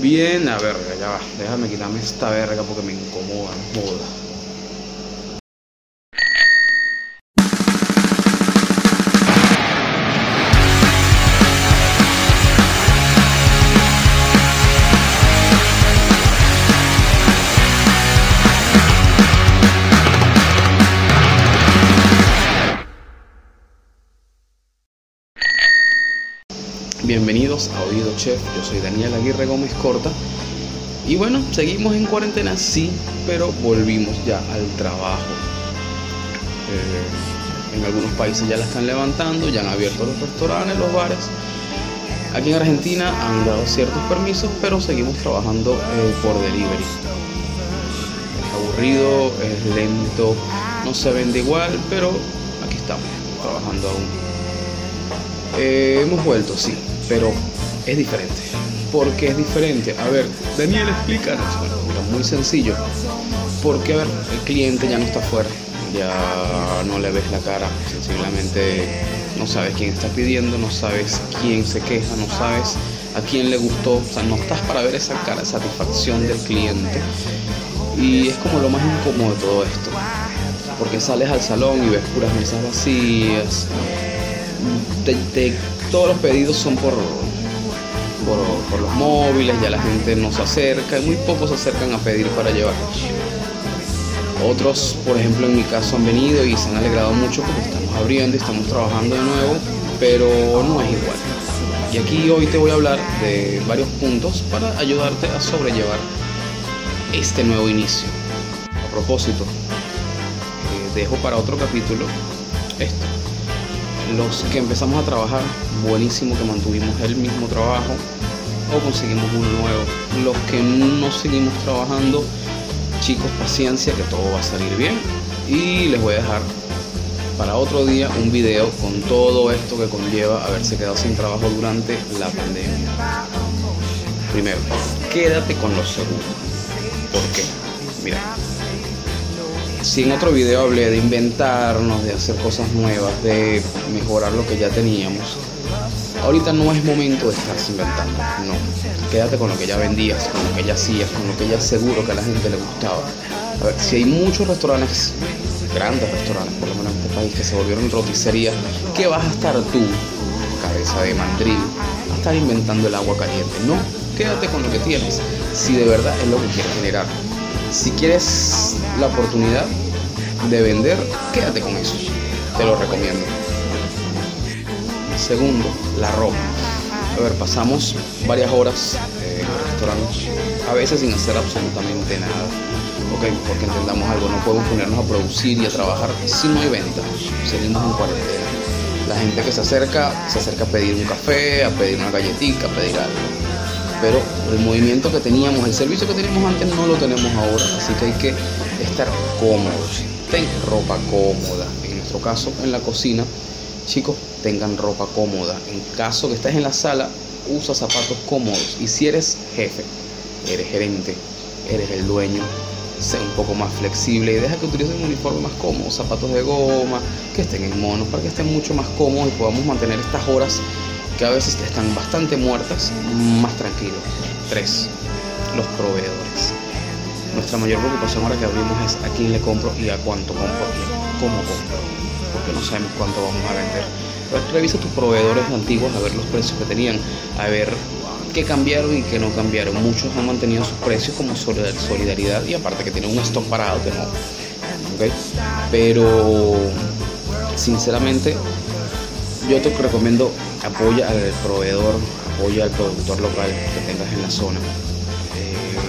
Bien, a ver, ya va. Déjame quitarme esta verga porque me incomoda, no. Bienvenidos a Oído Chef, yo soy Daniel Aguirre Gómez Corta. Y bueno, seguimos en cuarentena, sí, pero volvimos ya al trabajo. Eh, en algunos países ya la están levantando, ya han abierto los restaurantes, los bares. Aquí en Argentina han dado ciertos permisos, pero seguimos trabajando eh, por delivery. Es aburrido, es lento, no se vende igual, pero aquí estamos, trabajando aún. Eh, hemos vuelto, sí, pero es diferente. ¿Por qué es diferente? A ver, Daniel, explícanos. Bueno, muy sencillo. Porque, a ver, el cliente ya no está afuera, ya no le ves la cara, sencillamente no sabes quién está pidiendo, no sabes quién se queja, no sabes a quién le gustó, o sea, no estás para ver esa cara de satisfacción del cliente. Y es como lo más incómodo de todo esto, porque sales al salón y ves puras mesas vacías, todos los pedidos son por, por, los móviles, ya la gente no se acerca, muy pocos se acercan a pedir para llevar. Otros, por ejemplo, en mi caso han venido y se han alegrado mucho porque estamos abriendo y estamos trabajando de nuevo, pero no es igual. Y aquí hoy te voy a hablar de varios puntos para ayudarte a sobrellevar este nuevo inicio. A propósito, eh, dejo para otro capítulo esto los que empezamos a trabajar, buenísimo que mantuvimos el mismo trabajo o conseguimos uno nuevo. Los que no seguimos trabajando, chicos, paciencia, que todo va a salir bien. Y les voy a dejar para otro día un video con todo esto que conlleva haberse quedado sin trabajo durante la pandemia. Primero, quédate con los seguros. ¿Por qué? Mira, si en otro video hablé de inventarnos, de hacer cosas nuevas, de mejorar lo que ya teníamos, ahorita no es momento de estarse inventando, no. Quédate con lo que ya vendías, con lo que ya hacías, con lo que ya seguro que a la gente le gustaba. A ver, si hay muchos restaurantes, grandes restaurantes por lo menos en este país, que se volvieron roticería, ¿qué vas a estar tú, cabeza de mandril, a estar inventando el agua caliente? No, quédate con lo que tienes, si de verdad es lo que quieres generar. Si quieres la oportunidad de vender, quédate con eso. Te lo recomiendo. Segundo, la ropa. A ver, pasamos varias horas en el restaurante, a veces sin hacer absolutamente nada. Ok, porque entendamos algo, no podemos ponernos a producir y a trabajar si no hay venta. Seguimos en cuarentena. La gente que se acerca, se acerca a pedir un café, a pedir una galletita, a pedir algo pero el movimiento que teníamos, el servicio que teníamos antes no lo tenemos ahora, así que hay que estar cómodos. Ten ropa cómoda. En nuestro caso, en la cocina, chicos, tengan ropa cómoda. En caso que estés en la sala, usa zapatos cómodos. Y si eres jefe, eres gerente, eres el dueño, sé un poco más flexible y deja que utilicen un uniforme más cómodo, zapatos de goma, que estén en mono, para que estén mucho más cómodos y podamos mantener estas horas que a veces están bastante muertas, más tranquilos. Tres, los proveedores. Nuestra mayor preocupación ahora que abrimos es a quién le compro y a cuánto compro y cómo compro, porque no sabemos cuánto vamos a vender. revisa tus proveedores antiguos a ver los precios que tenían, a ver qué cambiaron y qué no cambiaron. Muchos han mantenido sus precios como solidaridad y aparte que tienen un stock parado que no. Pero sinceramente yo te recomiendo apoya al proveedor, apoya al productor local que tengas en la zona.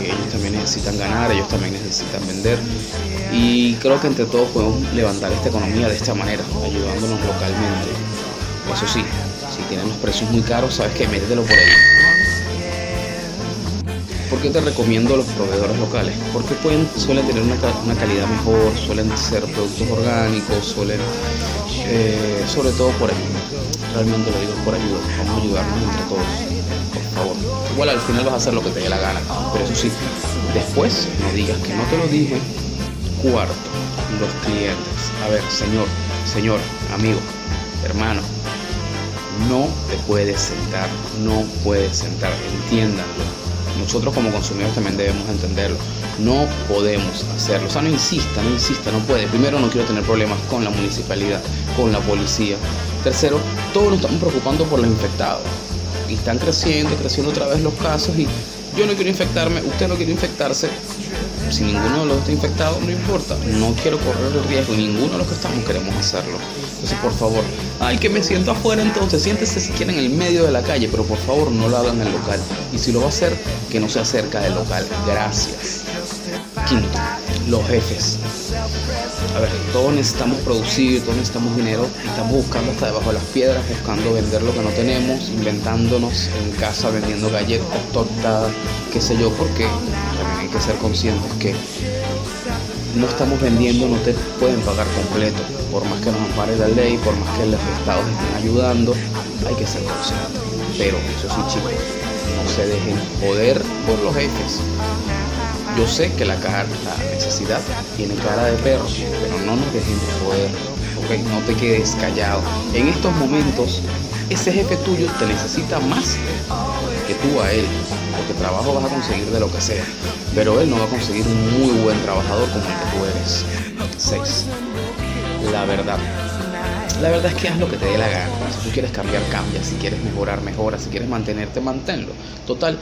Ellos también necesitan ganar, ellos también necesitan vender y creo que entre todos podemos levantar esta economía de esta manera, ayudándonos localmente. Eso sí, si tienen los precios muy caros, sabes que métetelo por ahí. ¿Por qué te recomiendo los proveedores locales? Porque pueden, suelen tener una, calidad mejor, suelen ser productos orgánicos, suelen, eh, sobre todo por ahí realmente lo digo por ayuda, vamos a ayudarnos entre todos, por favor. Igual al final vas a hacer lo que te dé la gana, pero eso sí, después no digas que no te lo dije. Cuarto, los clientes. A ver, señor, señor, amigo, hermano, no te puedes sentar, no puedes sentar, entiéndanlo. nosotros como consumidores también debemos entenderlo. No podemos hacerlo. O sea, no insista, no insista, no puede. Primero, no quiero tener problemas con la municipalidad, con la policía. Tercero, todos nos estamos preocupando por los infectados. Y están creciendo, creciendo otra vez los casos y yo no quiero infectarme, usted no quiere infectarse, si ninguno de los está infectado, no importa. No quiero correr el riesgo ninguno de los que estamos queremos hacerlo. Entonces, por favor, ay, que me siento afuera, entonces siéntese siquiera en el medio de la calle, pero por favor no lo hagan en el local. Y si lo va a hacer, que no sea cerca del local. Gracias. Quinto, los jefes. A ver, todos necesitamos producir, todos necesitamos dinero estamos buscando hasta debajo de las piedras, buscando vender lo que no tenemos, inventándonos en casa, vendiendo galletas, tortas, qué sé yo, porque también hay que ser conscientes que no estamos vendiendo, no te pueden pagar completo. Por más que nos ampare la ley, por más que los estados estén ayudando, hay que ser conscientes. Pero eso sí, chicos, no se dejen joder por los jefes. Yo sé que la, la necesidad tiene cara de perro, pero no nos dejemos joder, ¿ok? No te quedes callado. En estos momentos, ese jefe tuyo te necesita más que tú a él, porque trabajo vas a conseguir de lo que sea, pero él no va a conseguir un muy buen trabajador como el que tú eres. 6. La verdad. La verdad es que haz lo que te dé la gana. Si tú quieres cambiar, cambia. Si quieres mejorar, mejora. Si quieres mantenerte, manténlo. Total,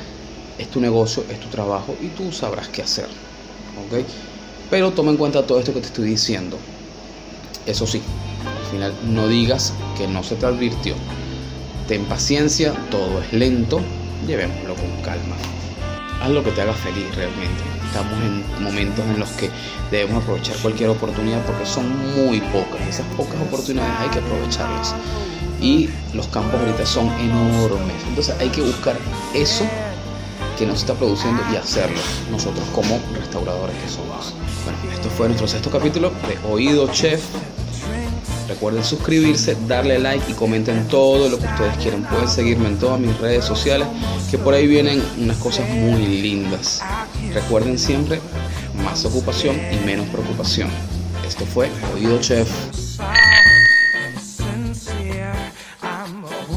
es tu negocio, es tu trabajo y tú sabrás qué hacer. ¿Ok? Pero toma en cuenta todo esto que te estoy diciendo. Eso sí, al final no digas que no se te advirtió. Ten paciencia, todo es lento, llevémoslo con calma. Haz lo que te haga feliz realmente. Estamos en momentos en los que debemos aprovechar cualquier oportunidad porque son muy pocas. Esas pocas oportunidades hay que aprovecharlas. Y los campos ahorita son enormes. Entonces hay que buscar eso que nos está produciendo y hacerlo nosotros como restauradores que somos. Bueno, esto fue nuestro sexto capítulo de Oído Chef. Recuerden suscribirse, darle like y comenten todo lo que ustedes quieran. Pueden seguirme en todas mis redes sociales, que por ahí vienen unas cosas muy lindas. Recuerden siempre, más ocupación y menos preocupación. Esto fue Oído Chef.